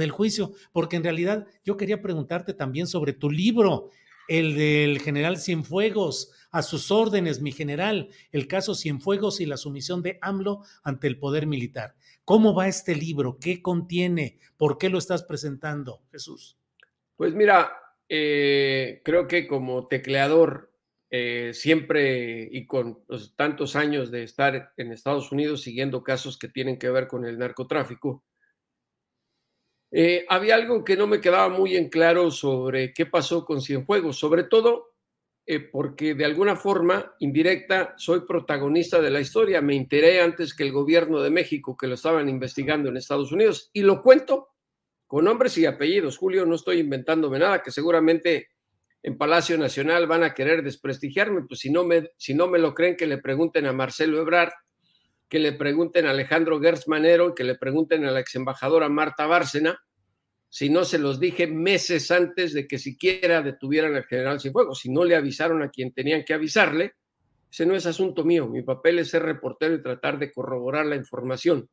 del juicio, porque en realidad yo quería preguntarte también sobre tu libro, el del general Cienfuegos, a sus órdenes, mi general, el caso Cienfuegos y la sumisión de AMLO ante el poder militar. ¿Cómo va este libro? ¿Qué contiene? ¿Por qué lo estás presentando, Jesús? Pues mira, eh, creo que como tecleador, eh, siempre y con tantos años de estar en Estados Unidos siguiendo casos que tienen que ver con el narcotráfico, eh, había algo que no me quedaba muy en claro sobre qué pasó con Cienfuegos, sobre todo eh, porque de alguna forma indirecta soy protagonista de la historia. Me enteré antes que el gobierno de México que lo estaban investigando en Estados Unidos y lo cuento con nombres y apellidos. Julio, no estoy inventándome nada, que seguramente en Palacio Nacional van a querer desprestigiarme, pues si no me, si no me lo creen, que le pregunten a Marcelo Ebrard, que le pregunten a Alejandro Gertz Manero, que le pregunten a la ex embajadora Marta Bárcena, si no se los dije meses antes de que siquiera detuvieran al general Cienfuegos, si no le avisaron a quien tenían que avisarle, ese no es asunto mío, mi papel es ser reportero y tratar de corroborar la información.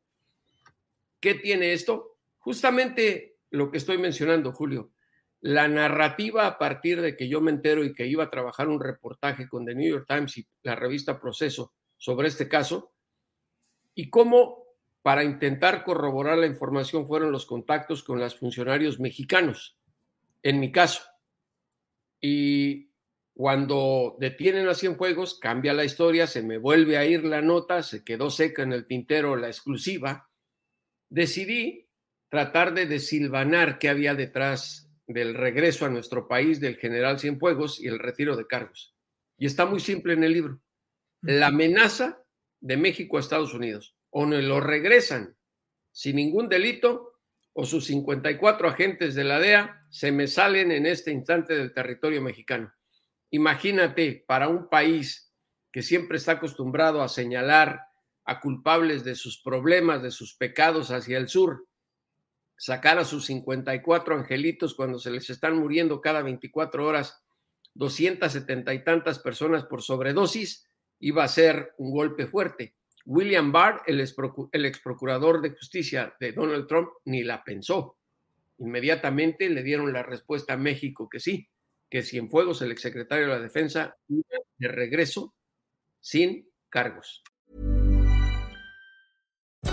¿Qué tiene esto? Justamente lo que estoy mencionando, Julio. La narrativa a partir de que yo me entero y que iba a trabajar un reportaje con The New York Times y la revista Proceso sobre este caso, y cómo para intentar corroborar la información fueron los contactos con los funcionarios mexicanos, en mi caso. Y cuando detienen a Cienfuegos, cambia la historia, se me vuelve a ir la nota, se quedó seca en el tintero la exclusiva. Decidí tratar de desilvanar qué había detrás del regreso a nuestro país del general Cienfuegos y el retiro de cargos. Y está muy simple en el libro. La amenaza de México a Estados Unidos. O no lo regresan sin ningún delito o sus 54 agentes de la DEA se me salen en este instante del territorio mexicano. Imagínate, para un país que siempre está acostumbrado a señalar a culpables de sus problemas, de sus pecados hacia el sur, sacar a sus 54 angelitos cuando se les están muriendo cada 24 horas 270 y tantas personas por sobredosis, iba a ser un golpe fuerte. William Barr, el ex, procurador de justicia de Donald Trump, ni la pensó. Inmediatamente le dieron la respuesta a México que sí, que Cienfuegos, el exsecretario de la Defensa, de regreso sin cargos.